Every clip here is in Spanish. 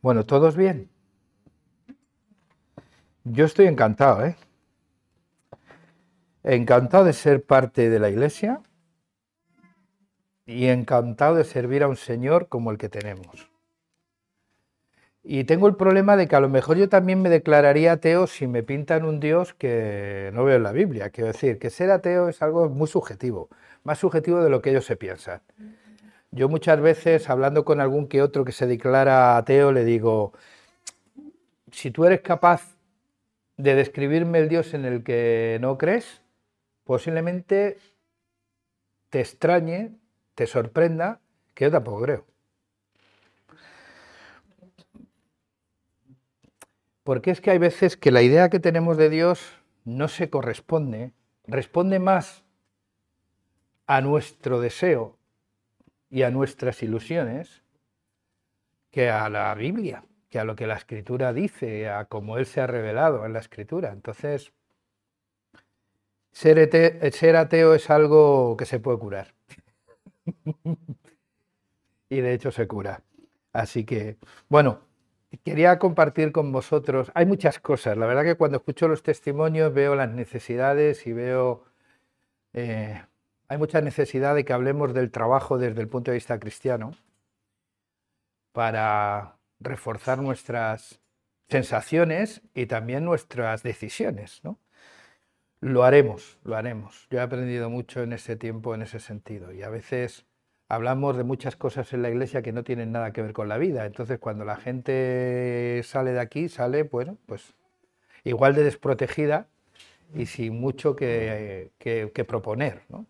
Bueno, ¿todos bien? Yo estoy encantado, ¿eh? Encantado de ser parte de la iglesia y encantado de servir a un Señor como el que tenemos. Y tengo el problema de que a lo mejor yo también me declararía ateo si me pintan un Dios que no veo en la Biblia. Quiero decir, que ser ateo es algo muy subjetivo, más subjetivo de lo que ellos se piensan. Yo muchas veces, hablando con algún que otro que se declara ateo, le digo, si tú eres capaz de describirme el Dios en el que no crees, posiblemente te extrañe, te sorprenda, que yo tampoco creo. Porque es que hay veces que la idea que tenemos de Dios no se corresponde, responde más a nuestro deseo y a nuestras ilusiones que a la Biblia, que a lo que la Escritura dice, a cómo Él se ha revelado en la Escritura. Entonces, ser, ateo es algo que se puede curar. y de hecho se cura. Así que, bueno, quería compartir con vosotros, hay muchas cosas, la verdad que cuando escucho los testimonios veo las necesidades y veo eh, hay mucha necesidad de que hablemos del trabajo desde el punto de vista cristiano para reforzar nuestras sensaciones y también nuestras decisiones. ¿no? Lo haremos, lo haremos. Yo he aprendido mucho en ese tiempo, en ese sentido. Y a veces hablamos de muchas cosas en la iglesia que no tienen nada que ver con la vida. Entonces, cuando la gente sale de aquí, sale, bueno, pues igual de desprotegida y sin mucho que, que proponer. ¿no?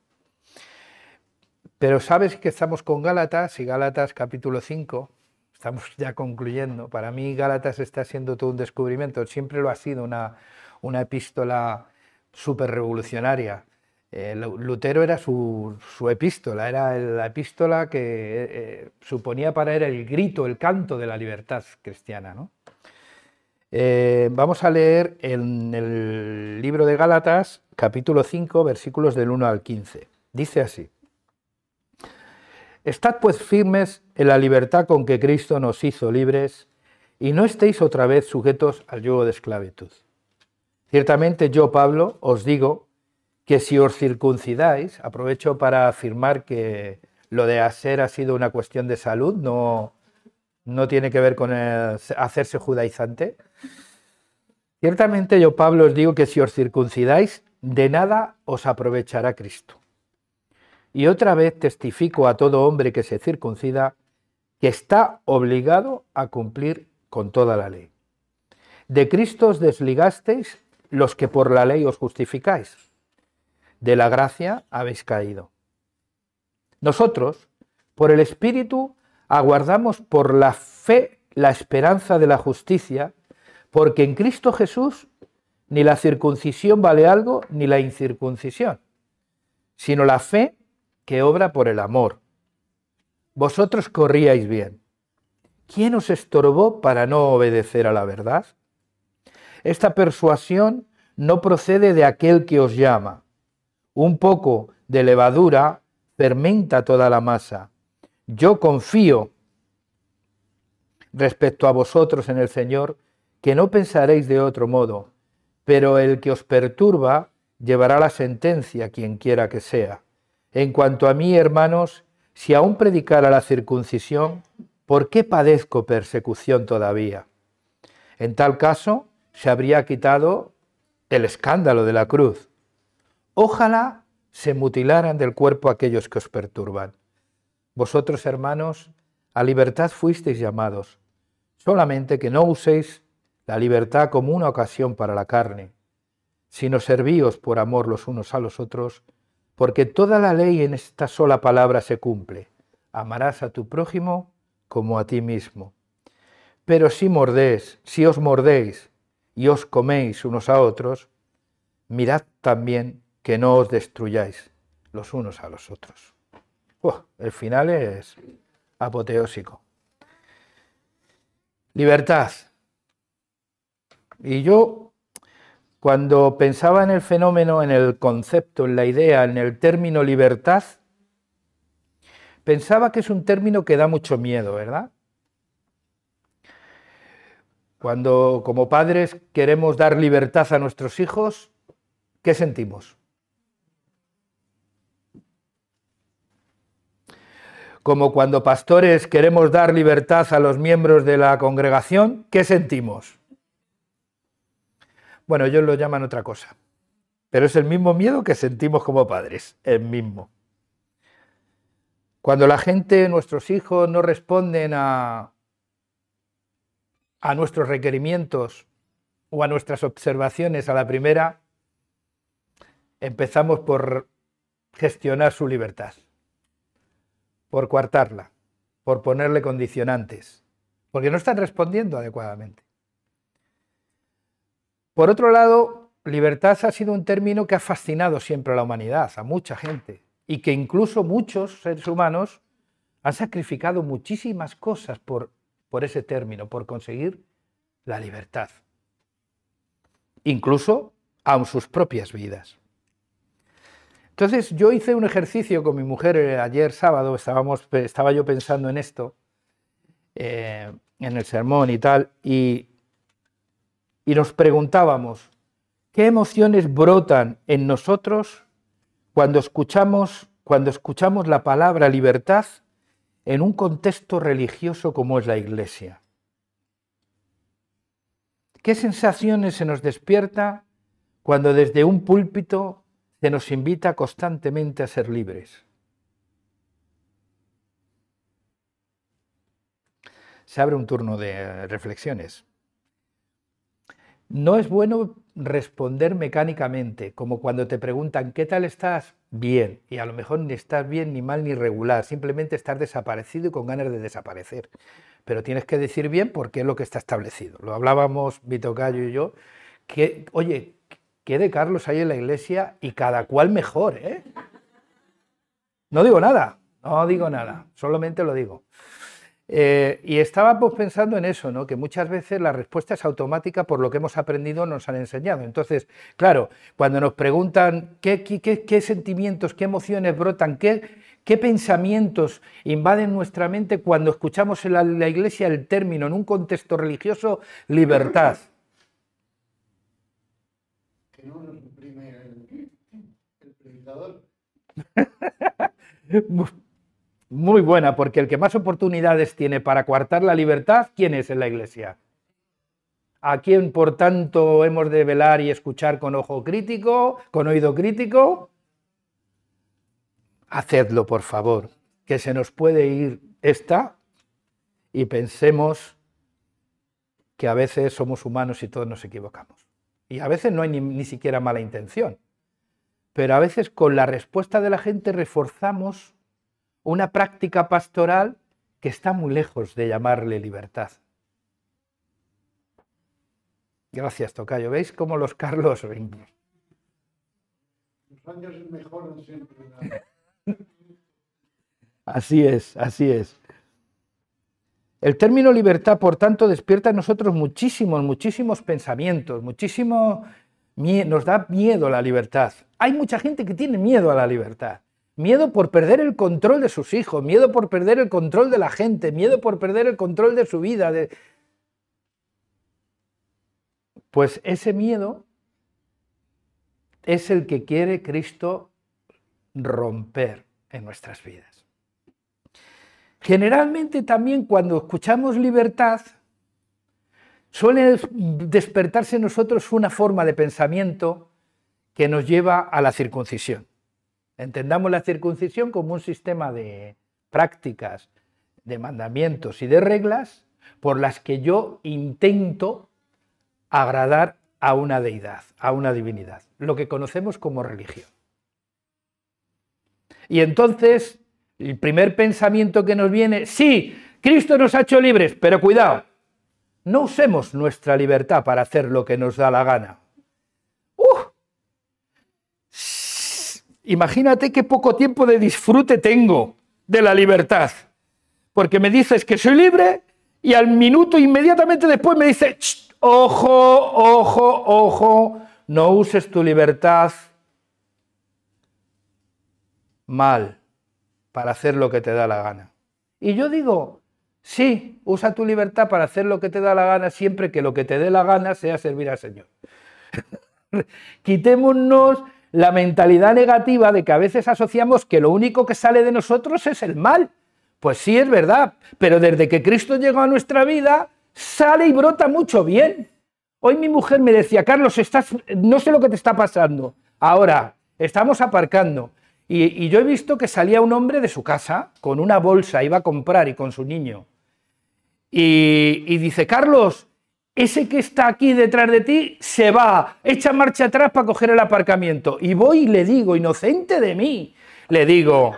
Pero sabes que estamos con Gálatas y Gálatas capítulo 5, estamos ya concluyendo. Para mí Gálatas está siendo todo un descubrimiento, siempre lo ha sido una, una epístola súper revolucionaria. Eh, Lutero era su, epístola, era la epístola que eh, suponía para él el grito, el canto de la libertad cristiana. Eh, vamos a leer en el libro de Gálatas, capítulo 5, versículos del 1 al 15. Dice así. Estad pues firmes en la libertad con que Cristo nos hizo libres y no estéis otra vez sujetos al yugo de esclavitud. Ciertamente yo, Pablo, os digo que si os circuncidáis, aprovecho para afirmar que lo de hacer ha sido una cuestión de salud, no, no tiene que ver con hacerse judaizante. Ciertamente yo, Pablo, os digo que si os circuncidáis, de nada os aprovechará Cristo. Y otra vez testifico a todo hombre que se circuncida que está obligado a cumplir con toda la ley. De Cristo os desligasteis los que por la ley os justificáis. De la gracia habéis caído. Nosotros, por el Espíritu, aguardamos por la fe la esperanza de la justicia, porque en Cristo Jesús ni la circuncisión vale algo, ni la incircuncisión, sino la fe que obra por el amor. Vosotros corríais bien. ¿Quién os estorbó para no obedecer a la verdad? Esta persuasión no procede de aquel que os llama. Un poco de levadura fermenta toda la masa. Yo confío respecto a vosotros en el Señor, que no pensaréis de otro modo, pero el que os perturba llevará la sentencia, quien quiera que sea. En cuanto a mí, hermanos, si aún predicara la circuncisión, ¿por qué padezco persecución todavía? En tal caso, se habría quitado el escándalo de la cruz. Ojalá se mutilaran del cuerpo aquellos que os perturban. Vosotros, hermanos, a libertad fuisteis llamados, solamente que no uséis la libertad como una ocasión para la carne, sino servíos por amor los unos a los otros, porque toda la ley en esta sola palabra se cumple. Amarás a tu prójimo como a ti mismo. Pero si mordéis, si os mordéis y os coméis unos a otros, mirad también que no os destruyáis los unos a los otros. el final es apoteósico. Libertad. Y yo cuando pensaba en el fenómeno, en el concepto, en la idea, en el término libertad, pensaba que es un término que da mucho miedo, ¿verdad? Cuando como padres queremos dar libertad a nuestros hijos, ¿qué sentimos? Como cuando pastores queremos dar libertad a los miembros de la congregación, ¿qué sentimos? Bueno, ellos lo llaman otra cosa, pero es el mismo miedo que sentimos como padres, el mismo. Cuando la gente, nuestros hijos, no responden a, a nuestros requerimientos o a nuestras observaciones a la primera, empezamos por gestionar su libertad, por coartarla, por ponerle condicionantes, porque no están respondiendo adecuadamente. Por otro lado, libertad ha sido un término que ha fascinado siempre a la humanidad, a mucha gente, y que incluso muchos seres humanos han sacrificado muchísimas cosas por ese término, por conseguir la libertad, incluso aun sus propias vidas. Entonces yo hice un ejercicio con mi mujer eh, ayer sábado, estábamos, estaba yo pensando en esto, eh, en el sermón y tal, y, y nos preguntábamos, ¿qué emociones brotan en nosotros cuando escuchamos, cuando escuchamos la palabra libertad en un contexto religioso como es la Iglesia. ¿Qué sensaciones se nos despierta cuando desde un púlpito se nos invita constantemente a ser libres? Se abre un turno de reflexiones. No es bueno responder mecánicamente, como cuando te preguntan, ¿qué tal estás? Bien, y a lo mejor ni estás bien, ni mal, ni regular, simplemente estás desaparecido y con ganas de desaparecer. Pero tienes que decir bien porque es lo que está establecido. Lo hablábamos Vito Gallo y yo, que, oye, ¿qué de Carlos hay en la iglesia y cada cual mejor, ¿eh? No digo nada, no digo nada, solamente lo digo. Eh, y estábamos pensando en eso, ¿no? que muchas veces la respuesta es automática por lo que hemos aprendido, nos han enseñado. Entonces, claro, cuando nos preguntan qué, qué, sentimientos, qué emociones brotan, qué, qué, pensamientos invaden nuestra mente cuando escuchamos en la, iglesia el término, en un contexto religioso, libertad. Que no nos el, el predicador. muy buena, porque el que más oportunidades tiene para coartar la libertad, ¿quién es en la Iglesia? ¿A quién, por tanto, hemos de velar y escuchar con ojo crítico, con oído crítico? Hacedlo, por favor, que se nos puede ir esta y pensemos que a veces somos humanos y todos nos equivocamos. Y a veces no hay ni, ni siquiera mala intención. Pero a veces con la respuesta de la gente reforzamos una práctica pastoral que está muy lejos de llamarle libertad. Gracias, Tocayo. ¿Veis cómo los Carlos... Los años mejoran siempre. así es, así es. El término libertad, por tanto, despierta en nosotros muchísimos, muchísimos pensamientos, muchísimo... Nos da miedo la libertad. Hay mucha gente que tiene miedo a la libertad miedo por perder el control de sus hijos, miedo por perder el control de la gente, miedo por perder el control de su vida. Pues ese miedo es el que quiere Cristo romper en nuestras vidas. Generalmente también cuando escuchamos libertad, suele despertarse en nosotros una forma de pensamiento que nos lleva a la circuncisión. Entendamos la circuncisión como un sistema de prácticas, de mandamientos y de reglas por las que yo intento agradar a una deidad, a una divinidad, lo que conocemos como religión. Y entonces, el primer pensamiento que nos viene, sí, Cristo nos ha hecho libres, pero cuidado, no usemos nuestra libertad para hacer lo que nos da la gana. Imagínate qué poco tiempo de disfrute tengo de la libertad. Porque me dices que soy libre y al minuto inmediatamente después me dice, ojo, ojo, ojo, no uses tu libertad mal para hacer lo que te da la gana. Y yo digo, Sí, usa tu libertad para hacer lo que te da la gana, siempre que lo que te dé la gana sea servir al Señor. Quitémonos la mentalidad negativa de que a veces asociamos que lo único que sale de nosotros es el mal. Pues sí, es verdad, pero desde que Cristo llegó a nuestra vida, sale y brota mucho bien. Hoy mi mujer me decía, Carlos, estás, no sé lo que te está pasando. Ahora, estamos aparcando. Y, yo he visto que salía un hombre de su casa con una bolsa, iba a comprar y con su niño. Y, y dice, Carlos, ese que está aquí detrás de ti se va, echa marcha atrás para coger el aparcamiento. Y voy y le digo, inocente de mí, le digo,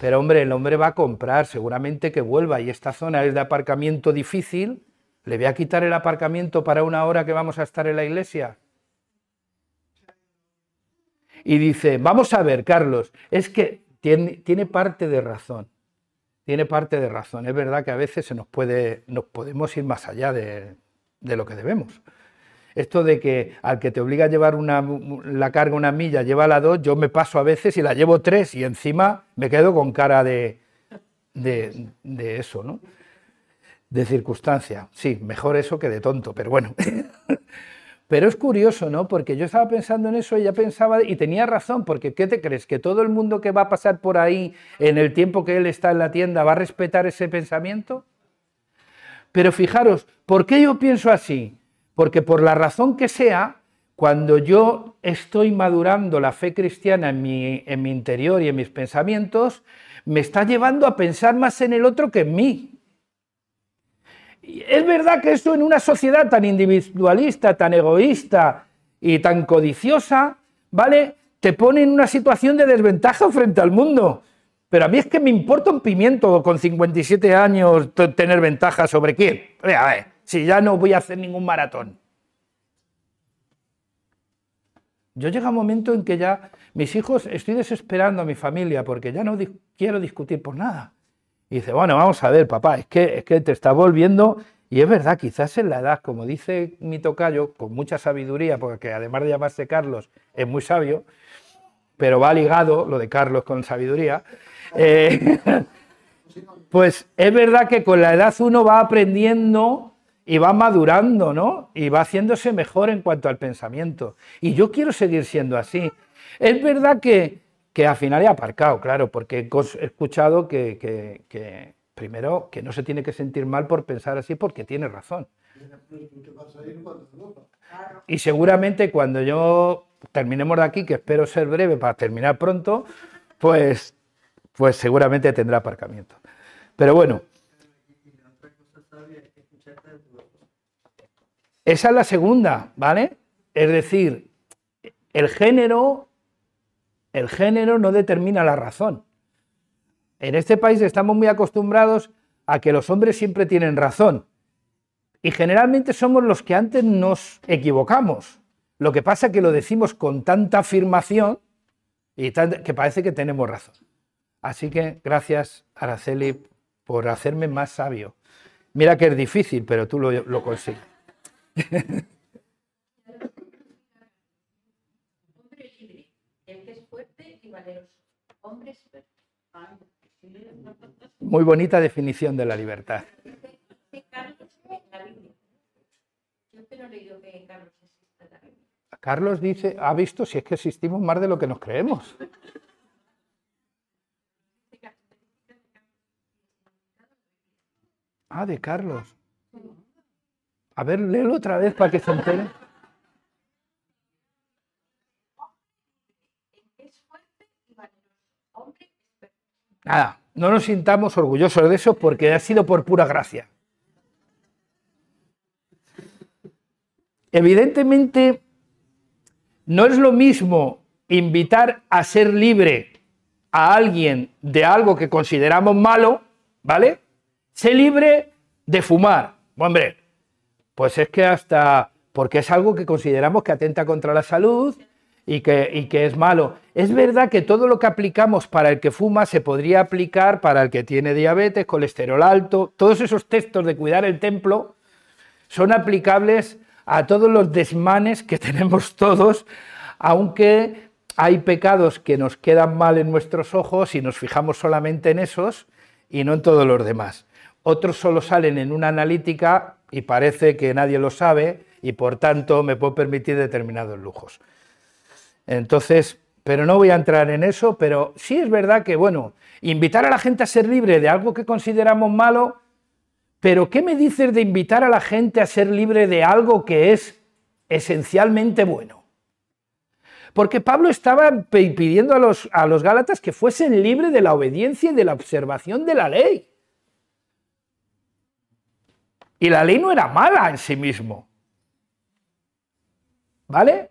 pero hombre, el hombre va a comprar, seguramente que vuelva y esta zona es de aparcamiento difícil, ¿le voy a quitar el aparcamiento para una hora que vamos a estar en la iglesia? Y dice, vamos a ver, Carlos, es que tiene, tiene parte de razón tiene parte de razón. Es verdad que a veces se nos puede, nos podemos ir más allá de, de lo que debemos. Esto de que al que te obliga a llevar una, la carga una milla, lleva la dos, yo me paso a veces y la llevo tres y encima me quedo con cara de, de, de eso, ¿no? De circunstancia. Sí, mejor eso que de tonto, pero bueno. Pero es curioso, ¿no? Porque yo estaba pensando en eso y ya pensaba, y tenía razón, porque ¿qué te crees? ¿Que todo el mundo que va a pasar por ahí en el tiempo que él está en la tienda va a respetar ese pensamiento? Pero fijaros, ¿por qué yo pienso así? Porque por la razón que sea, cuando yo estoy madurando la fe cristiana en mi, en mi interior y en mis pensamientos, me está llevando a pensar más en el otro que en mí. Es verdad que eso en una sociedad tan individualista, tan egoísta y tan codiciosa, ¿vale? Te pone en una situación de desventaja frente al mundo. Pero a mí es que me importa un pimiento con 57 años tener ventaja sobre quién. A ver, si ya no voy a hacer ningún maratón. Yo llega un momento en que ya mis hijos, estoy desesperando a mi familia porque ya no quiero discutir por nada. Y dice, bueno, vamos a ver, papá, es que, es que te está volviendo, y es verdad, quizás en la edad, como dice mi tocayo, con mucha sabiduría, porque además de llamarse Carlos, es muy sabio, pero va ligado lo de Carlos con sabiduría, eh, pues es verdad que con la edad uno va aprendiendo y va madurando, ¿no? Y va haciéndose mejor en cuanto al pensamiento. Y yo quiero seguir siendo así. Es verdad que, que al final he aparcado, claro, porque he escuchado que, primero, que no se tiene que sentir mal por pensar así porque tiene razón. Y seguramente cuando yo terminemos de aquí, que espero ser breve para terminar pronto, pues pues seguramente tendrá aparcamiento. Pero bueno. Esa es la segunda, ¿vale? Es decir, el género, el género no determina la razón. En este país estamos muy acostumbrados a que los hombres siempre tienen razón. Y generalmente somos los que antes nos equivocamos. Lo que pasa es que lo decimos con tanta afirmación y que parece que tenemos razón. Así que gracias, Araceli, por hacerme más sabio. Mira que es difícil, pero tú lo, consigues. Muy bonita definición de la libertad. Dice, ha visto si es que existimos más de lo que nos creemos. Ah, de Carlos. A ver, léelo otra vez para que se entere. Nada, no nos sintamos orgullosos de eso porque ha sido por pura gracia. Evidentemente, no es lo mismo invitar a ser libre a alguien de algo que consideramos malo, ¿vale? Sé libre de fumar. Hombre, pues es que hasta, porque es algo que consideramos que atenta contra la salud y que, que es malo. Es verdad que todo lo que aplicamos para el que fuma se podría aplicar para el que tiene diabetes, colesterol alto, todos esos textos de cuidar el templo son aplicables a todos los desmanes que tenemos todos, aunque hay pecados que nos quedan mal en nuestros ojos y nos fijamos solamente en esos y no en todos los demás. otros solo salen en una analítica y parece que nadie lo sabe y por tanto me puedo permitir determinados lujos. Entonces, pero no voy a entrar en eso, pero sí es verdad que, bueno, invitar a la gente a ser libre de algo que consideramos malo, pero ¿qué me dices de invitar a la gente a ser libre de algo que es esencialmente bueno? Porque Pablo estaba pidiendo a los, a los Gálatas que fuesen libres de la obediencia y de la observación de la ley. Y la ley no era mala en sí mismo. ¿Vale?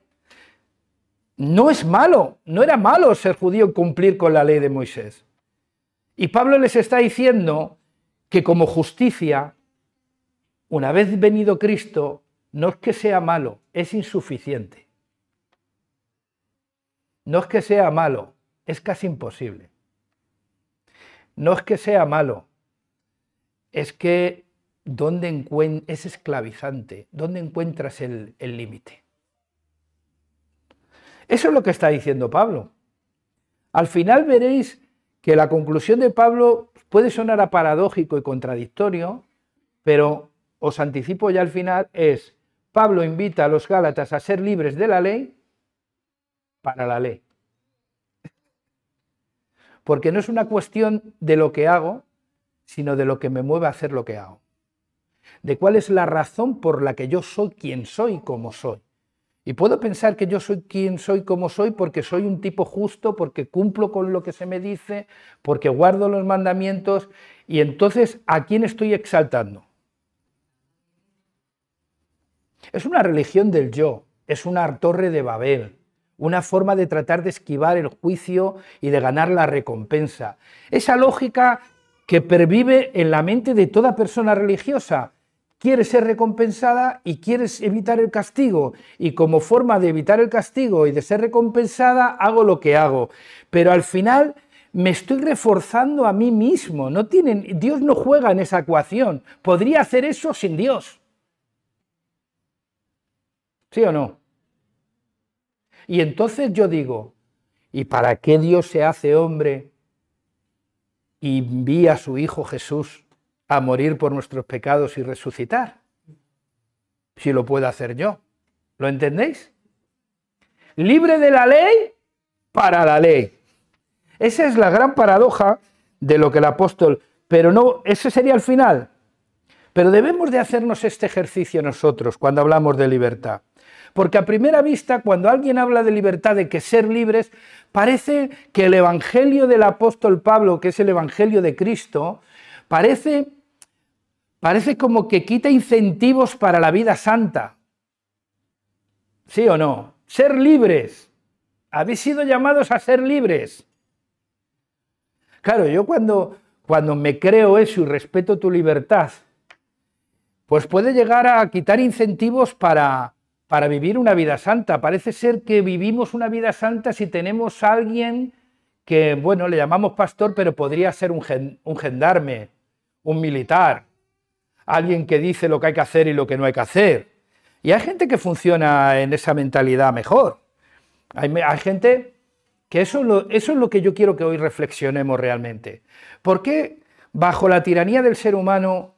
No es malo, no era malo ser judío cumplir con la ley de Moisés. Y Pablo les está diciendo que como justicia, una vez venido Cristo, no es que sea malo, es insuficiente. No es que sea malo, es casi imposible. No es que sea malo, es que ¿dónde es esclavizante. ¿Dónde encuentras el límite? Eso es lo que está diciendo Pablo. Al final veréis que la conclusión de Pablo puede sonar a paradójico y contradictorio, pero os anticipo ya al final, es Pablo invita a los Gálatas a ser libres de la ley para la ley. Porque no es una cuestión de lo que hago, sino de lo que me mueve a hacer lo que hago. De cuál es la razón por la que yo soy quien soy como soy. Y puedo pensar que yo soy quien soy como soy porque soy un tipo justo, porque cumplo con lo que se me dice, porque guardo los mandamientos. Y entonces, ¿a quién estoy exaltando? Es una religión del yo, es una torre de Babel, una forma de tratar de esquivar el juicio y de ganar la recompensa. Esa lógica que pervive en la mente de toda persona religiosa. Quieres ser recompensada y quieres evitar el castigo. Y como forma de evitar el castigo y de ser recompensada, hago lo que hago. Pero al final me estoy reforzando a mí mismo. No tienen, Dios no juega en esa ecuación. Podría hacer eso sin Dios. ¿Sí o no? Y entonces yo digo, ¿y para qué Dios se hace hombre y envía a su Hijo Jesús a morir por nuestros pecados y resucitar? Si lo puedo hacer yo. ¿Lo entendéis? Libre de la ley para la ley. Esa es la gran paradoja de lo que el apóstol, pero no, ese sería el final. Pero debemos de hacernos este ejercicio nosotros cuando hablamos de libertad. Porque a primera vista, cuando alguien habla de libertad, de que ser libres, parece que el Evangelio del apóstol Pablo, que es el Evangelio de Cristo, parece, parece como que quita incentivos para la vida santa. ¿Sí o no? Ser libres. Habéis sido llamados a ser libres. Claro, yo cuando, cuando me creo eso y respeto tu libertad, pues puede llegar a quitar incentivos para, para vivir una vida santa. Parece ser que vivimos una vida santa si tenemos a alguien que, bueno, le llamamos pastor, pero podría ser un, gendarme, un militar, alguien que dice lo que hay que hacer y lo que no hay que hacer. Y hay gente que funciona en esa mentalidad mejor. Hay, gente que eso, eso es lo que yo quiero que hoy reflexionemos realmente. ¿Por qué bajo la tiranía del ser humano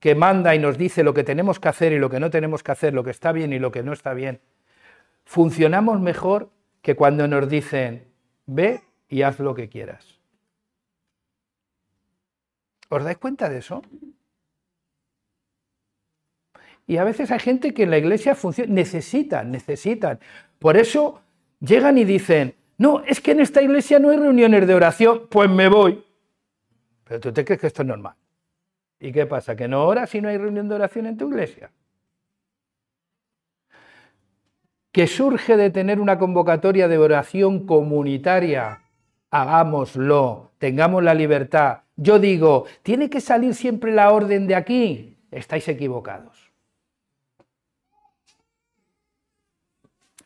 que manda y nos dice lo que tenemos que hacer y lo que no tenemos que hacer, lo que está bien y lo que no está bien, funcionamos mejor que cuando nos dicen, ve y haz lo que quieras. ¿Os dais cuenta de eso? Y a veces hay gente que en la iglesia funciona, necesitan, necesitan. Por eso llegan y dicen, no, es que en esta iglesia no hay reuniones de oración, pues me voy. Pero tú te crees que esto es normal. ¿Y qué pasa? ¿Que no oras si no hay reunión de oración en tu iglesia? ¿Que surge de tener una convocatoria de oración comunitaria? Hagámoslo, tengamos la libertad. Yo digo, ¿tiene que salir siempre la orden de aquí? Estáis equivocados.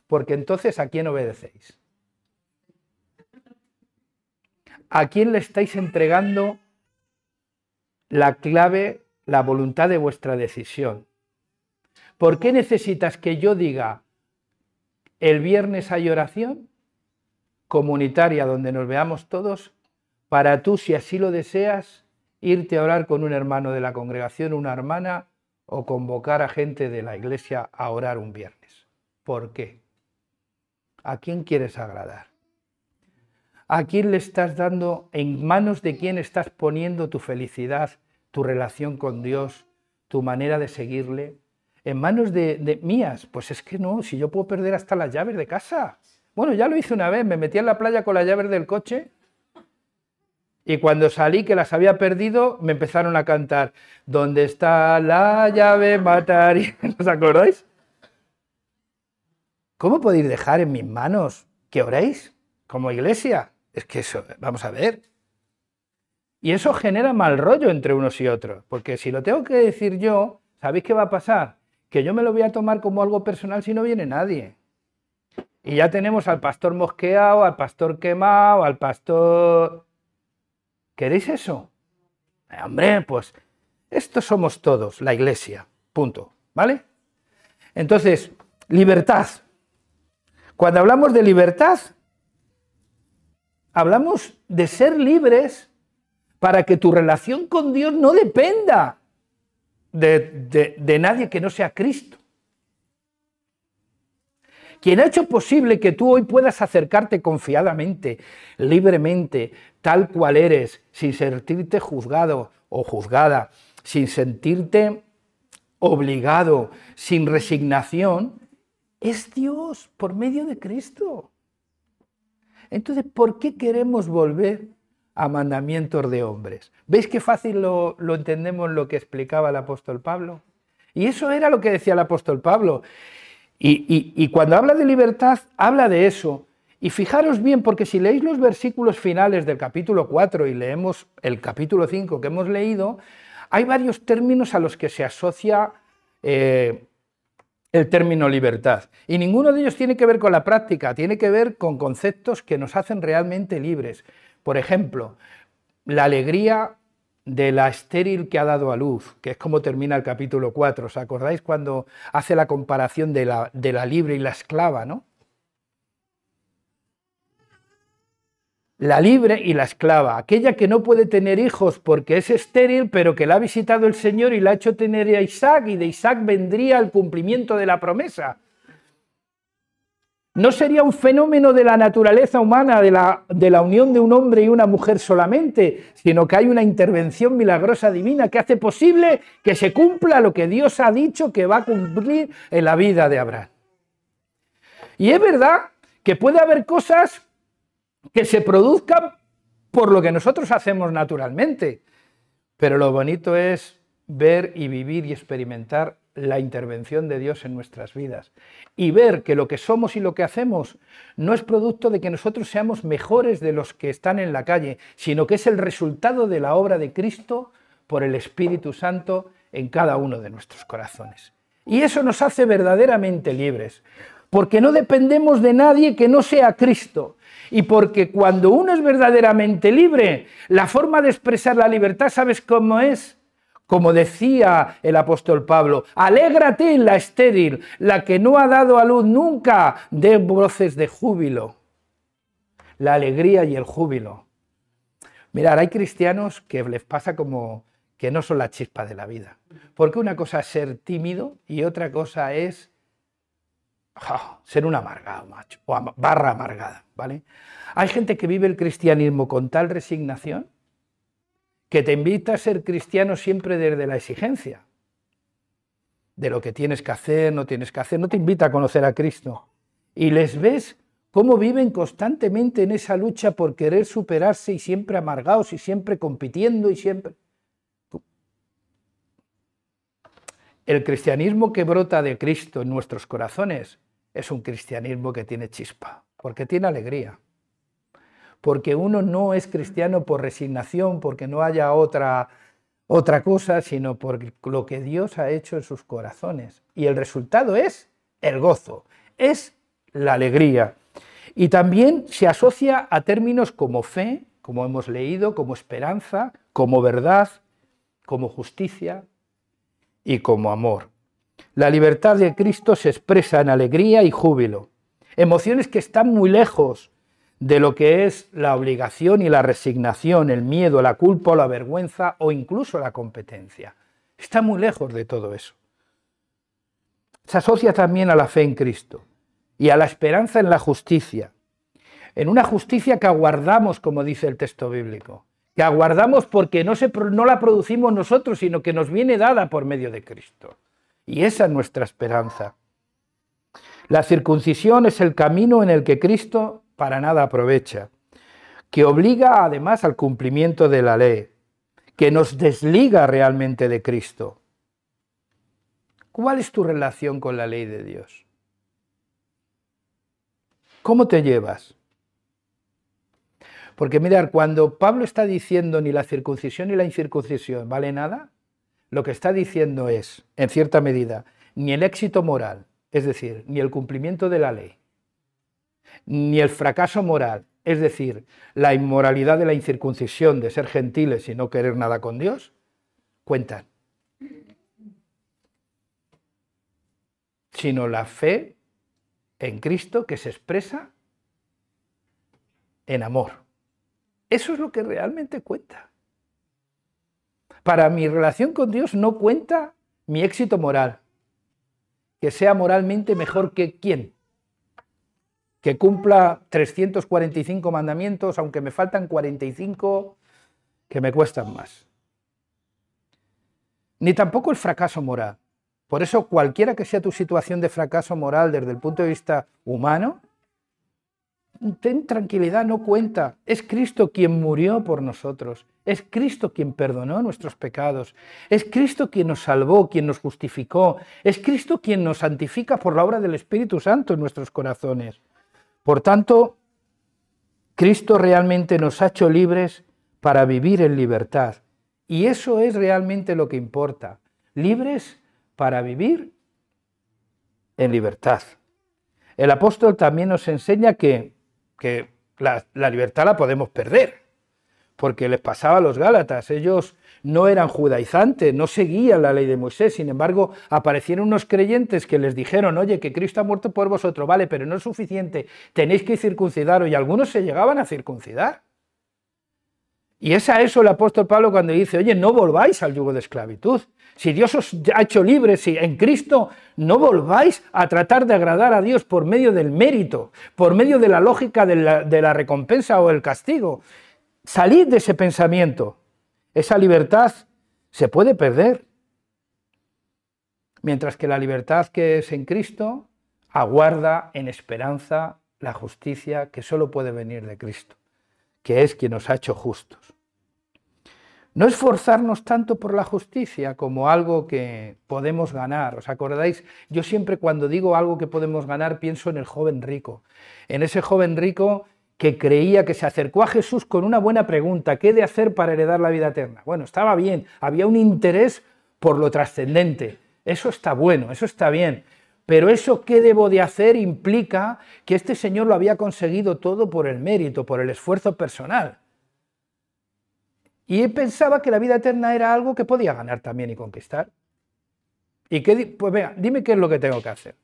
Porque entonces, ¿a quién obedecéis? ¿A quién le estáis entregando la clave, la voluntad de vuestra decisión. ¿Por qué necesitas que yo diga el viernes hay oración comunitaria donde nos veamos todos para tú, si así lo deseas, irte a orar con un hermano de la congregación, una hermana, o convocar a gente de la iglesia a orar un viernes. ¿Por qué? ¿A quién quieres agradar? ¿A quién le estás dando, en manos de quién estás poniendo tu felicidad, tu relación con Dios, tu manera de seguirle? ¿En manos de, mías? Pues es que no, si yo puedo perder hasta las llaves de casa. Bueno, ya lo hice una vez, me metí en la playa con las llaves del coche y cuando salí, que las había perdido, me empezaron a cantar, ¿dónde está la llave matar? ¿Os acordáis? ¿Cómo podéis dejar en mis manos que oréis como iglesia? Es que eso, vamos a ver. Y eso genera mal rollo entre unos y otros, porque si lo tengo que decir yo, ¿sabéis qué va a pasar? Que yo me lo voy a tomar como algo personal si no viene nadie. Y ya tenemos al pastor mosqueado, al pastor quemado, al pastor ¿Queréis eso? Eh, hombre, pues estos somos todos, la iglesia, punto, ¿vale? Entonces, libertad. Cuando hablamos de libertad, hablamos de ser libres para que tu relación con Dios no dependa de, de nadie que no sea Cristo. Quien ha hecho posible que tú hoy puedas acercarte confiadamente, libremente, tal cual eres, sin sentirte juzgado o juzgada, sin sentirte obligado, sin resignación, es Dios por medio de Cristo. Entonces, ¿por qué queremos volver a mandamientos de hombres? ¿Veis qué fácil lo, entendemos lo que explicaba el apóstol Pablo? Y eso era lo que decía el apóstol Pablo. Y, cuando habla de libertad, habla de eso. Y fijaros bien, porque si leéis los versículos finales del capítulo 4 y leemos el capítulo 5 que hemos leído, hay varios términos a los que se asocia eh, el término libertad. Y ninguno de ellos tiene que ver con la práctica, tiene que ver con conceptos que nos hacen realmente libres. Por ejemplo, la alegría de la estéril que ha dado a luz, que es como termina el capítulo 4. ¿Os acordáis cuando hace la comparación de la, de la libre y la esclava, no? La libre y la esclava, aquella que no puede tener hijos porque es estéril, pero que la ha visitado el Señor y la ha hecho tener a Isaac, y de Isaac vendría el cumplimiento de la promesa. No sería un fenómeno de la naturaleza humana, de la, de la, unión de un hombre y una mujer solamente, sino que hay una intervención milagrosa divina que hace posible que se cumpla lo que Dios ha dicho que va a cumplir en la vida de Abraham. Y es verdad que puede haber cosas que se produzcan por lo que nosotros hacemos naturalmente, pero lo bonito es ver y vivir y experimentar la intervención de Dios en nuestras vidas y ver que lo que somos y lo que hacemos no es producto de que nosotros seamos mejores de los que están en la calle, sino que es el resultado de la obra de Cristo por el Espíritu Santo en cada uno de nuestros corazones. Y eso nos hace verdaderamente libres, porque no dependemos de nadie que no sea Cristo. Y porque cuando uno es verdaderamente libre, la forma de expresar la libertad, ¿sabes cómo es? Como decía el apóstol Pablo, alégrate la estéril, la que no ha dado a luz nunca, de voces de júbilo. La alegría y el júbilo. Mirad, hay cristianos que les pasa como que no son la chispa de la vida. Porque una cosa es ser tímido y otra cosa es ser un amargado, macho, o barra amargada, ¿vale? Hay gente que vive el cristianismo con tal resignación que te invita a ser cristiano siempre desde la exigencia de lo que tienes que hacer, no tienes que hacer, no te invita a conocer a Cristo. Y les ves cómo viven constantemente en esa lucha por querer superarse y siempre amargados y siempre compitiendo y siempre... El cristianismo que brota de Cristo en nuestros corazones es un cristianismo que tiene chispa, porque tiene alegría porque uno no es cristiano por resignación, porque no haya otra, otra cosa, sino por lo que Dios ha hecho en sus corazones. Y el resultado es el gozo, es la alegría. Y también se asocia a términos como fe, como hemos leído, como esperanza, como verdad, como justicia y como amor. La libertad de Cristo se expresa en alegría y júbilo, emociones que están muy lejos de lo que es la obligación y la resignación, el miedo, la culpa o la vergüenza o incluso la competencia. Está muy lejos de todo eso. Se asocia también a la fe en Cristo y a la esperanza en la justicia, en una justicia que aguardamos, como dice el texto bíblico, que aguardamos porque no, la producimos nosotros, sino que nos viene dada por medio de Cristo. Y esa es nuestra esperanza. La circuncisión es el camino en el que Cristo para nada aprovecha, que obliga además al cumplimiento de la ley, que nos desliga realmente de Cristo. ¿Cuál es tu relación con la ley de Dios? ¿Cómo te llevas? Porque mirar, cuando Pablo está diciendo ni la circuncisión ni la incircuncisión vale nada, lo que está diciendo es, en cierta medida, ni el éxito moral, es decir, ni el cumplimiento de la ley, ni el fracaso moral, es decir, la inmoralidad de la incircuncisión, de ser gentiles y no querer nada con Dios, cuentan. Sino la fe en Cristo que se expresa en amor. Eso es lo que realmente cuenta. Para mi relación con Dios no cuenta mi éxito moral, que sea moralmente mejor que quién, que cumpla 345 mandamientos, aunque me faltan 45 que me cuestan más. Ni tampoco el fracaso moral. Por eso cualquiera que sea tu situación de fracaso moral desde el punto de vista humano, ten tranquilidad, no cuenta. Es Cristo quien murió por nosotros. Es Cristo quien perdonó nuestros pecados. Es Cristo quien nos salvó, quien nos justificó. Es Cristo quien nos santifica por la obra del Espíritu Santo en nuestros corazones. Por tanto, Cristo realmente nos ha hecho libres para vivir en libertad. Y eso es realmente lo que importa. Libres para vivir en libertad. El apóstol también nos enseña que la, libertad la podemos perder, porque les pasaba a los Gálatas, ellos no eran judaizantes, no seguían la ley de Moisés, sin embargo aparecieron unos creyentes que les dijeron, oye, que Cristo ha muerto por vosotros, vale, pero no es suficiente, tenéis que circuncidaros, y algunos se llegaban a circuncidar. Y es a eso el apóstol Pablo cuando dice, oye, no volváis al yugo de esclavitud. Si Dios os ha hecho libres, si en Cristo no volváis a tratar de agradar a Dios por medio del mérito, por medio de la lógica de la, de la recompensa o el castigo. Salid de ese pensamiento. Esa libertad se puede perder. Mientras que la libertad que es en Cristo aguarda en esperanza la justicia que solo puede venir de Cristo, que es quien nos ha hecho justos. No esforzarnos tanto por la justicia como algo que podemos ganar. ¿Os acordáis? Yo siempre cuando digo algo que podemos ganar pienso en el joven rico. En ese joven rico que creía que se acercó a Jesús con una buena pregunta, ¿qué he de hacer para heredar la vida eterna? Bueno, estaba bien, había un interés por lo trascendente. Eso está bueno, eso está bien. Pero eso qué debo de hacer implica que este señor lo había conseguido todo por el mérito, por el esfuerzo personal. Y él pensaba que la vida eterna era algo que podía ganar también y conquistar. Y que, pues venga, dime qué es lo que tengo que hacer.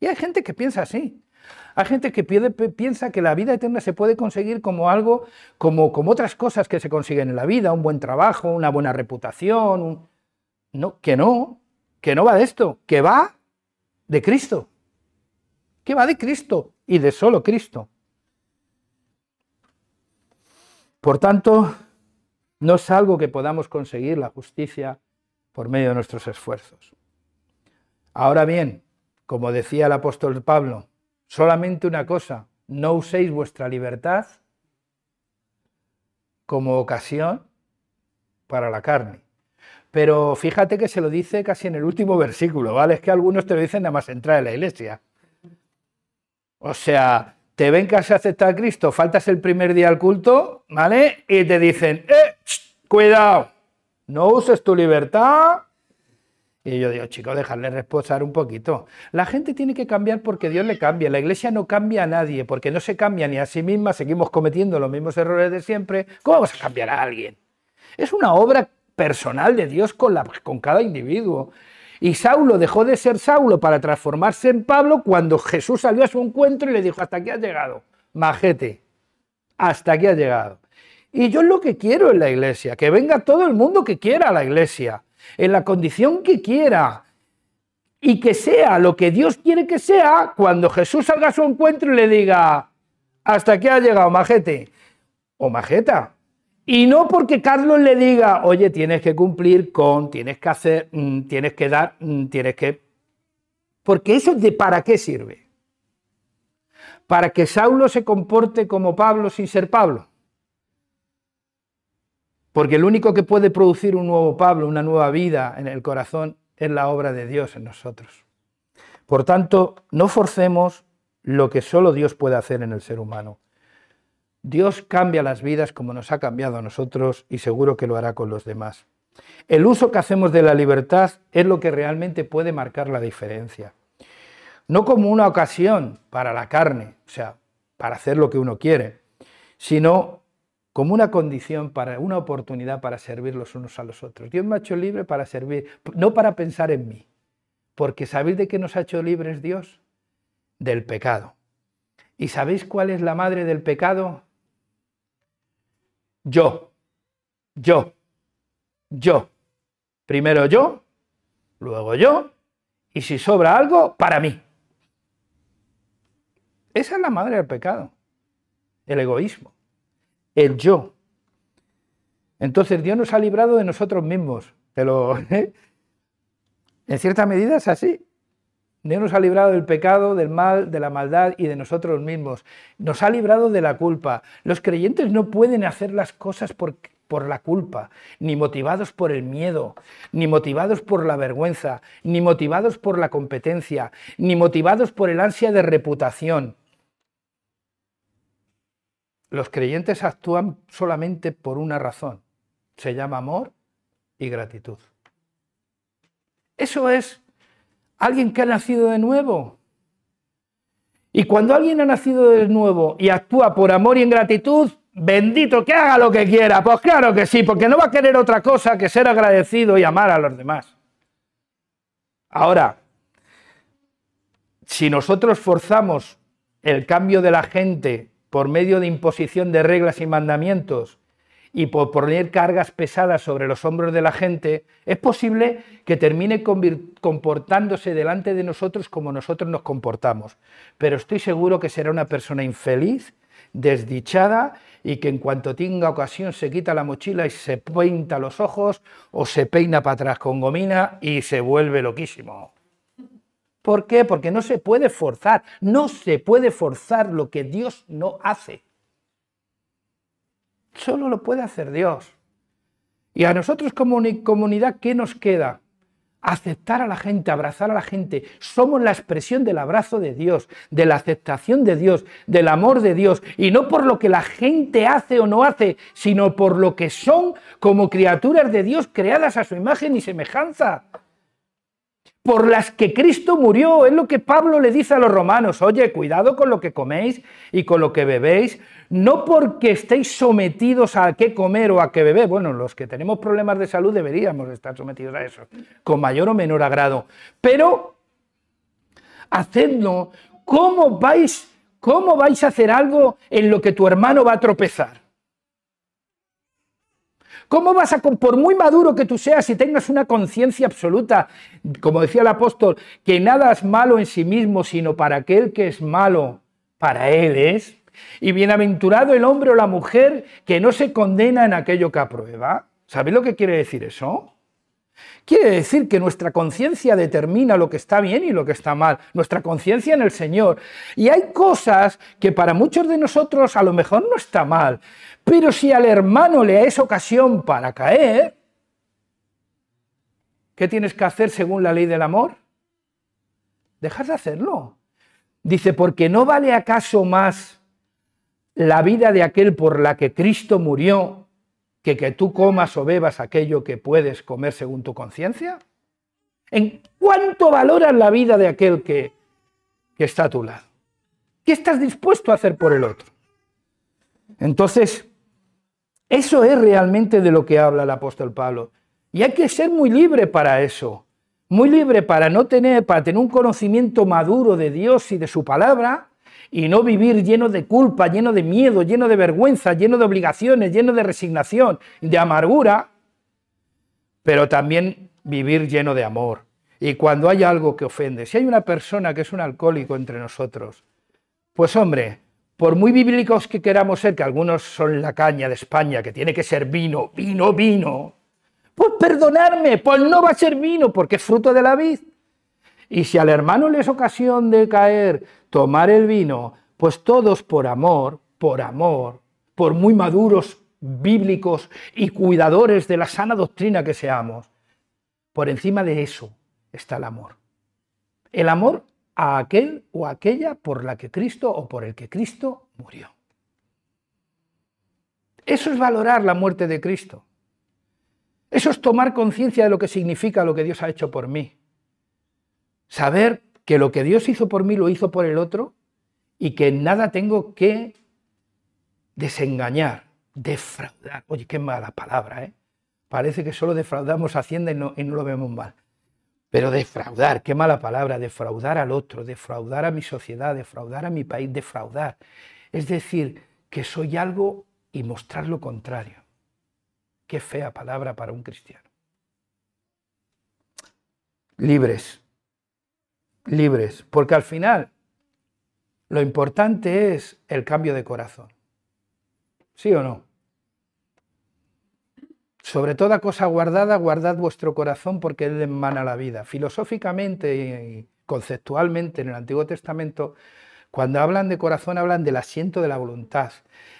Y hay gente que piensa así. Hay gente que piensa que la vida eterna se puede conseguir como algo, como, otras cosas que se consiguen en la vida, un buen trabajo, una buena reputación. No, que no, que no va de esto, que va de Cristo. Que va de Cristo y de solo Cristo. Por tanto, no es algo que podamos conseguir la justicia por medio de nuestros esfuerzos. Ahora bien, como decía el apóstol Pablo, solamente una cosa, no uséis vuestra libertad como ocasión para la carne. Pero fíjate que se lo dice casi en el último versículo, ¿vale? Es que algunos te lo dicen nada más entrar en la iglesia. O sea, te ven que has aceptado a Cristo, faltas el primer día al culto, ¿vale? Y te dicen, ¡eh! Cuidado, no uses tu libertad. Y yo digo, chicos, dejarle reposar un poquito. La gente tiene que cambiar porque Dios le cambia. La iglesia no cambia a nadie, porque no se cambia ni a sí misma, seguimos cometiendo los mismos errores de siempre. ¿Cómo vamos a cambiar a alguien? Es una obra personal de Dios con, con cada individuo. Y Saulo dejó de ser Saulo para transformarse en Pablo cuando Jesús salió a su encuentro y le dijo, hasta aquí has llegado, majete, hasta aquí ha llegado. Y yo es lo que quiero en la iglesia, que venga todo el mundo que quiera a la iglesia, en la condición que quiera, y que sea lo que Dios quiere que sea cuando Jesús salga a su encuentro y le diga, hasta aquí ha llegado, majete o majeta. Y no porque Carlos le diga, oye, tienes que cumplir con, tienes que hacer, mm, tienes que dar, mm, tienes que... Porque eso de para qué sirve. Para que Saulo se comporte como Pablo sin ser Pablo. Porque el único que puede producir un nuevo Pablo, una nueva vida en el corazón, es la obra de Dios en nosotros. Por tanto, no forcemos lo que solo Dios puede hacer en el ser humano. Dios cambia las vidas como nos ha cambiado a nosotros y seguro que lo hará con los demás. El uso que hacemos de la libertad es lo que realmente puede marcar la diferencia. No como una ocasión para la carne, o sea, para hacer lo que uno quiere, sino como una condición para una oportunidad para servir los unos a los otros. Dios me ha hecho libre para servir, no para pensar en mí, porque ¿sabéis de qué nos ha hecho libres Dios? Del pecado. ¿Y sabéis cuál es la madre del pecado? Yo, yo, yo. Primero yo, luego yo, y si sobra algo, para mí. Esa es la madre del pecado, el egoísmo el yo. Entonces Dios nos ha librado de nosotros mismos. Pero, ¿eh? En cierta medida es así. Dios nos ha librado del pecado, del mal, de la maldad y de nosotros mismos. Nos ha librado de la culpa. Los creyentes no pueden hacer las cosas por, por la culpa, ni motivados por el miedo, ni motivados por la vergüenza, ni motivados por la competencia, ni motivados por el ansia de reputación. Los creyentes actúan solamente por una razón. Se llama amor y gratitud. Eso es alguien que ha nacido de nuevo. Y cuando alguien ha nacido de nuevo y actúa por amor y en gratitud, bendito que haga lo que quiera. Pues claro que sí, porque no va a querer otra cosa que ser agradecido y amar a los demás. Ahora, si nosotros forzamos el cambio de la gente por medio de imposición de reglas y mandamientos y por poner cargas pesadas sobre los hombros de la gente, es posible que termine comportándose delante de nosotros como nosotros nos comportamos. Pero estoy seguro que será una persona infeliz, desdichada y que en cuanto tenga ocasión se quita la mochila y se pinta los ojos o se peina para atrás con gomina y se vuelve loquísimo. ¿Por qué? Porque no se puede forzar, no se puede forzar lo que Dios no hace. Solo lo puede hacer Dios. Y a nosotros como comunidad, ¿qué nos queda? Aceptar a la gente, abrazar a la gente. Somos la expresión del abrazo de Dios, de la aceptación de Dios, del amor de Dios. Y no por lo que la gente hace o no hace, sino por lo que son como criaturas de Dios creadas a su imagen y semejanza por las que Cristo murió. Es lo que Pablo le dice a los romanos. Oye, cuidado con lo que coméis y con lo que bebéis, no porque estéis sometidos a qué comer o a qué beber. Bueno, los que tenemos problemas de salud deberíamos estar sometidos a eso, con mayor o menor agrado. Pero hacedlo. ¿Cómo vais, cómo vais a hacer algo en lo que tu hermano va a tropezar? ¿Cómo vas a, por muy maduro que tú seas y tengas una conciencia absoluta, como decía el apóstol, que nada es malo en sí mismo, sino para aquel que es malo, para él es? Y bienaventurado el hombre o la mujer que no se condena en aquello que aprueba. ¿Sabéis lo que quiere decir eso? Quiere decir que nuestra conciencia determina lo que está bien y lo que está mal, nuestra conciencia en el Señor. Y hay cosas que para muchos de nosotros a lo mejor no está mal, pero si al hermano le es ocasión para caer, ¿qué tienes que hacer según la ley del amor? Dejar de hacerlo. Dice, porque no vale acaso más la vida de aquel por la que Cristo murió que que tú comas o bebas aquello que puedes comer según tu conciencia? ¿En cuánto valoras la vida de aquel que, que está a tu lado? ¿Qué estás dispuesto a hacer por el otro? Entonces, eso es realmente de lo que habla el apóstol Pablo. Y hay que ser muy libre para eso. Muy libre para no tener, para tener un conocimiento maduro de Dios y de su palabra y no vivir lleno de culpa, lleno de miedo, lleno de vergüenza, lleno de obligaciones, lleno de resignación, de amargura, pero también vivir lleno de amor. Y cuando hay algo que ofende, si hay una persona que es un alcohólico entre nosotros, pues hombre, por muy bíblicos que queramos ser, que algunos son la caña de España, que tiene que ser vino, vino, vino, pues perdonarme, pues no va a ser vino, porque es fruto de la vid. Y si al hermano le es ocasión de caer, tomar el vino, pues todos por amor, por amor, por muy maduros bíblicos y cuidadores de la sana doctrina que seamos, por encima de eso está el amor. El amor a aquel o aquella por la que Cristo o por el que Cristo murió. Eso es valorar la muerte de Cristo. Eso es tomar conciencia de lo que significa lo que Dios ha hecho por mí. Saber que lo que Dios hizo por mí lo hizo por el otro y que nada tengo que desengañar, defraudar. Oye, qué mala palabra, ¿eh? Parece que solo defraudamos Hacienda y no lo vemos mal. Pero defraudar, qué mala palabra, defraudar al otro, defraudar a mi sociedad, defraudar a mi país, defraudar. Es decir, que soy algo y mostrar lo contrario. Qué fea palabra para un cristiano. Libres, libres, porque al final lo importante es el cambio de corazón. ¿Sí o no? Sobre toda cosa guardada, guardad vuestro corazón porque él emana la vida. Filosóficamente y conceptualmente en el Antiguo Testamento, cuando hablan de corazón hablan del asiento de la voluntad,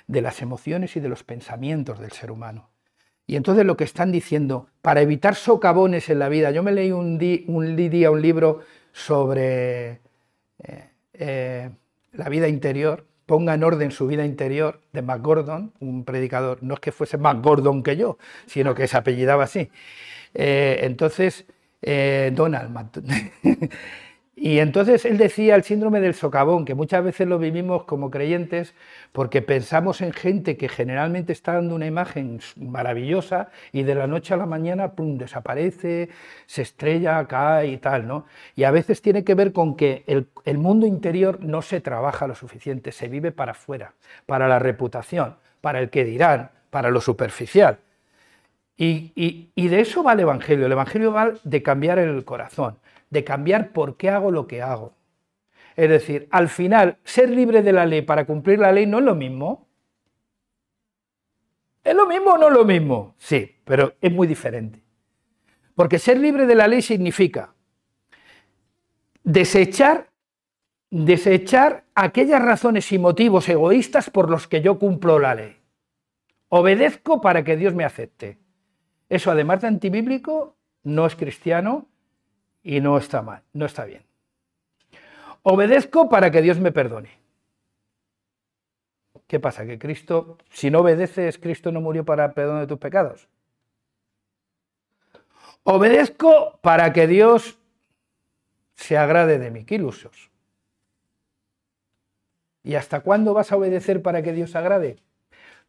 de las emociones y de los pensamientos del ser humano. Y entonces lo que están diciendo, para evitar socavones en la vida, yo me leí un, día un libro sobre eh, eh, la vida interior, ponga en orden su vida interior, de McGordon, un predicador, no es que fuese más Gordon que yo, sino que se apellidaba así. Eh, entonces, Donald, Y entonces él decía el síndrome del socavón, que muchas veces lo vivimos como creyentes porque pensamos en gente que generalmente está dando una imagen maravillosa y de la noche a la mañana pum, desaparece, se estrella, cae y tal, ¿no? Y a veces tiene que ver con que el, mundo interior no se trabaja lo suficiente, se vive para afuera, para la reputación, para el que dirán, para lo superficial. Y, y de eso va el Evangelio. El Evangelio va de cambiar el corazón de cambiar por qué hago lo que hago. Es decir, al final, ser libre de la ley para cumplir la ley no es lo mismo. ¿Es lo mismo o no es lo mismo? Sí, pero es muy diferente. Porque ser libre de la ley significa desechar, desechar aquellas razones y motivos egoístas por los que yo cumplo la ley. Obedezco para que Dios me acepte. Eso, además de antibíblico, no es cristiano y no está mal, no está bien. Obedezco para que Dios me perdone. ¿Qué pasa? Que Cristo, si no obedeces, Cristo no murió para perdón de tus pecados. Obedezco para que Dios se agrade de mí. Qué ilusos. ¿Y hasta cuándo vas a obedecer para que Dios se agrade?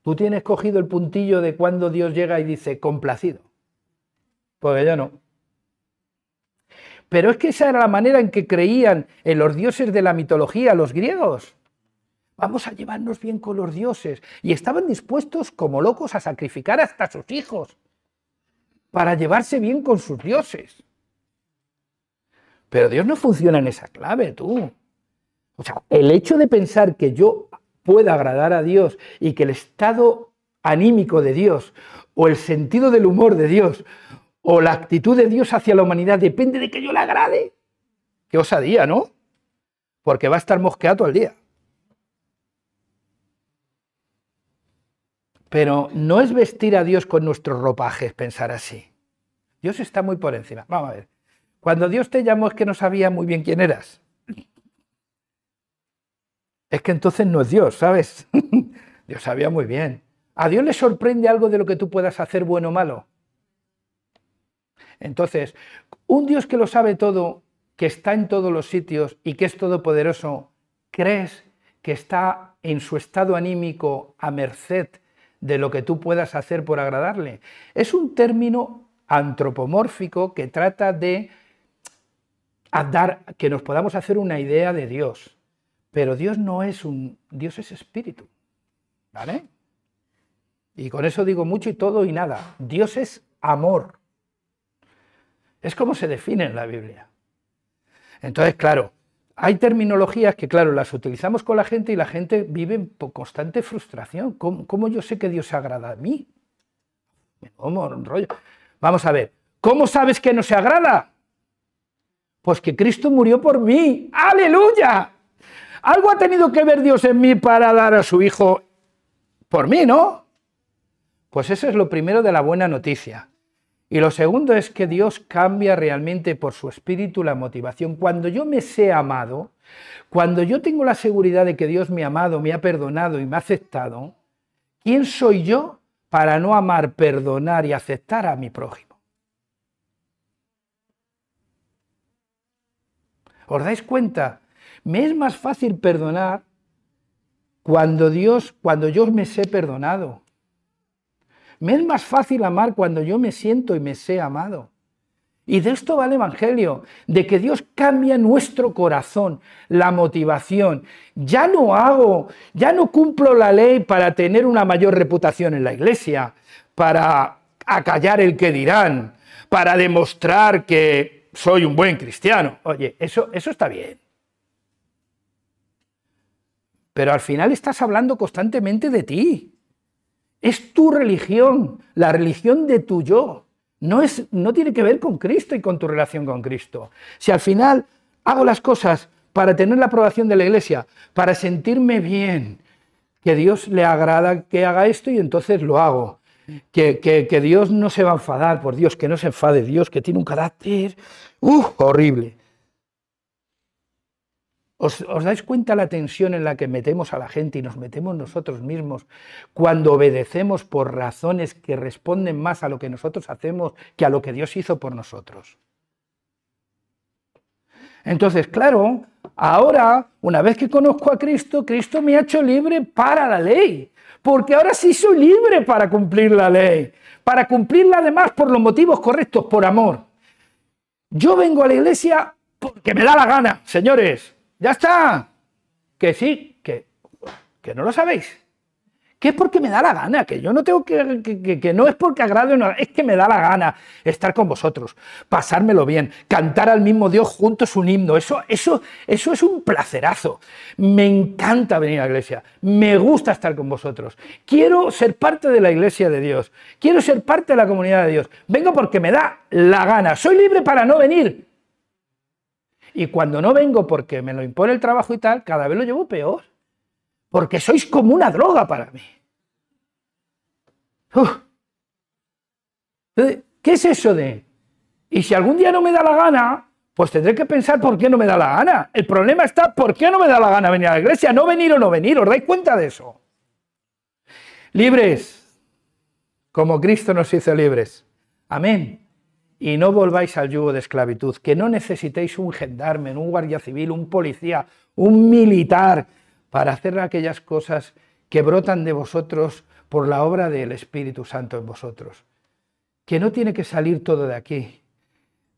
Tú tienes cogido el puntillo de cuando Dios llega y dice complacido. Porque yo no. Pero es que esa era la manera en que creían en los dioses de la mitología los griegos. Vamos a llevarnos bien con los dioses. Y estaban dispuestos como locos a sacrificar hasta sus hijos para llevarse bien con sus dioses. Pero Dios no funciona en esa clave, tú. O sea, el hecho de pensar que yo pueda agradar a Dios y que el estado anímico de Dios o el sentido del humor de Dios o la actitud de Dios hacia la humanidad depende de que yo le agrade. Qué osadía, ¿no? Porque va a estar mosqueado al día. Pero no es vestir a Dios con nuestros ropajes, pensar así. Dios está muy por encima. Vamos a ver. Cuando Dios te llamó es que no sabía muy bien quién eras. Es que entonces no es Dios, ¿sabes? Dios sabía muy bien. ¿A Dios le sorprende algo de lo que tú puedas hacer bueno o malo? Entonces, un Dios que lo sabe todo, que está en todos los sitios y que es todopoderoso, ¿crees que está en su estado anímico a merced de lo que tú puedas hacer por agradarle? Es un término antropomórfico que trata de dar que nos podamos hacer una idea de Dios. Pero Dios no es un, Dios es espíritu. ¿Vale? Y con eso digo mucho y todo y nada. Dios es amor. Es como se define en la Biblia. Entonces, claro, hay terminologías que, claro, las utilizamos con la gente y la gente vive en constante frustración. ¿Cómo, yo sé que Dios se agrada a mí? Vamos a ver, ¿cómo sabes que no se agrada? Pues que Cristo murió por mí. ¡Aleluya! Algo ha tenido que ver Dios en mí para dar a su Hijo por mí, ¿no? Pues eso es lo primero de la buena noticia. Y lo segundo es que Dios cambia realmente por su espíritu la motivación. Cuando yo me sé amado, cuando yo tengo la seguridad de que Dios me ha amado, me ha perdonado y me ha aceptado, ¿quién soy yo para no amar, perdonar y aceptar a mi prójimo? ¿Os dais cuenta? Me es más fácil perdonar cuando Dios, cuando yo me sé perdonado. Me es más fácil amar cuando yo me siento y me sé amado. Y de esto va el Evangelio, de que Dios cambia nuestro corazón, la motivación. Ya no hago, ya no cumplo la ley para tener una mayor reputación en la iglesia, para acallar el que dirán, para demostrar que soy un buen cristiano. Oye, eso, eso está bien. Pero al final estás hablando constantemente de ti. Es tu religión, la religión de tu yo. No, es, no tiene que ver con Cristo y con tu relación con Cristo. Si al final hago las cosas para tener la aprobación de la iglesia, para sentirme bien, que Dios le agrada que haga esto y entonces lo hago. Que, que, Dios no se va a enfadar, por Dios, que no se enfade Dios, que tiene un carácter uh, horrible. ¿Os, dais cuenta la tensión en la que metemos a la gente y nos metemos nosotros mismos cuando obedecemos por razones que responden más a lo que nosotros hacemos que a lo que Dios hizo por nosotros? Entonces, claro, ahora, una vez que conozco a Cristo, Cristo me ha hecho libre para la ley, porque ahora sí soy libre para cumplir la ley, para cumplirla además por los motivos correctos, por amor. Yo vengo a la iglesia porque me da la gana, señores, ya está. Que sí, que, que no lo sabéis. Que es porque me da la gana, que yo no tengo que, que, que no es porque agrade no, es que me da la gana estar con vosotros, pasármelo bien, cantar al mismo Dios juntos un himno, eso, eso, eso es un placerazo. Me encanta venir a la iglesia, me gusta estar con vosotros, quiero ser parte de la iglesia de Dios, quiero ser parte de la comunidad de Dios, vengo porque me da la gana, soy libre para no venir, y cuando no vengo porque me lo impone el trabajo y tal, cada vez lo llevo peor. Porque sois como una droga para mí. ¿Qué es eso de? Y si algún día no me da la gana, pues tendré que pensar por qué no me da la gana. El problema está por qué no me da la gana venir a la iglesia, no venir o no venir. ¿Os dais cuenta de eso? Libres, como Cristo nos hizo libres. Amén y no volváis al yugo de esclavitud, que no necesitéis un gendarme, un guardia civil, un policía, un militar para hacer aquellas cosas que brotan de vosotros por la obra del Espíritu Santo en vosotros. Que no tiene que salir todo de aquí,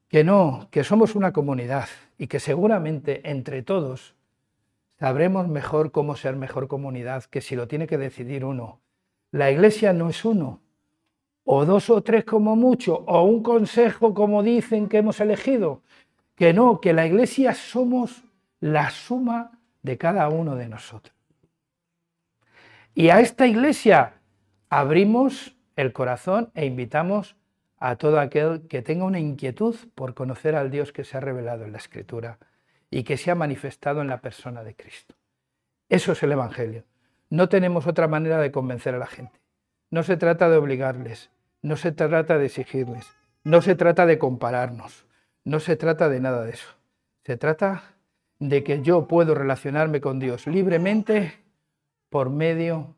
que no, que somos una comunidad y que seguramente entre todos sabremos mejor cómo ser mejor comunidad que si lo tiene que decidir uno. La iglesia no es uno, o dos o tres como mucho, o un consejo como dicen que hemos elegido. Que no, que la iglesia somos la suma de cada uno de nosotros. Y a esta iglesia abrimos el corazón e invitamos a todo aquel que tenga una inquietud por conocer al Dios que se ha revelado en la Escritura y que se ha manifestado en la persona de Cristo. Eso es el Evangelio. No tenemos otra manera de convencer a la gente. No se trata de obligarles, no se trata de exigirles, no se trata de compararnos, no se trata de nada de eso. Se trata de que yo puedo relacionarme con Dios libremente por medio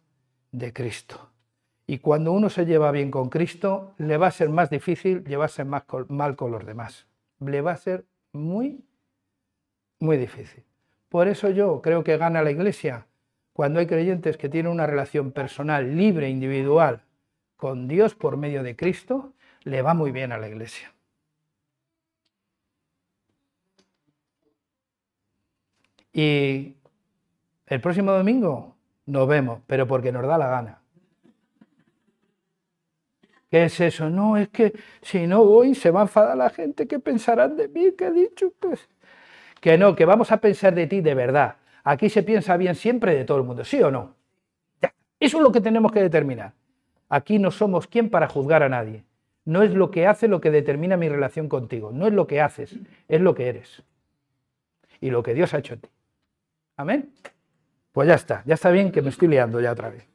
de Cristo. Y cuando uno se lleva bien con Cristo, le va a ser más difícil llevarse mal con los demás. Le va a ser muy, muy difícil. Por eso yo creo que gana la Iglesia cuando hay creyentes que tienen una relación personal, libre, individual, con Dios por medio de Cristo, le va muy bien a la iglesia. Y El próximo domingo nos vemos, pero porque nos da la gana. ¿Qué es eso? No, es que si no voy se va a enfadar la gente, ¿qué pensarán de mí? ¿Qué he dicho? Pues que no, que vamos a pensar de ti de verdad. Aquí se piensa bien siempre de todo el mundo, ¿sí o no? Eso es lo que tenemos que determinar. Aquí no somos quien para juzgar a nadie. No es lo que hace lo que determina mi relación contigo. No es lo que haces, es lo que eres. Y lo que Dios ha hecho en ti. Amén. Pues ya está, ya está bien que me estoy liando ya otra vez.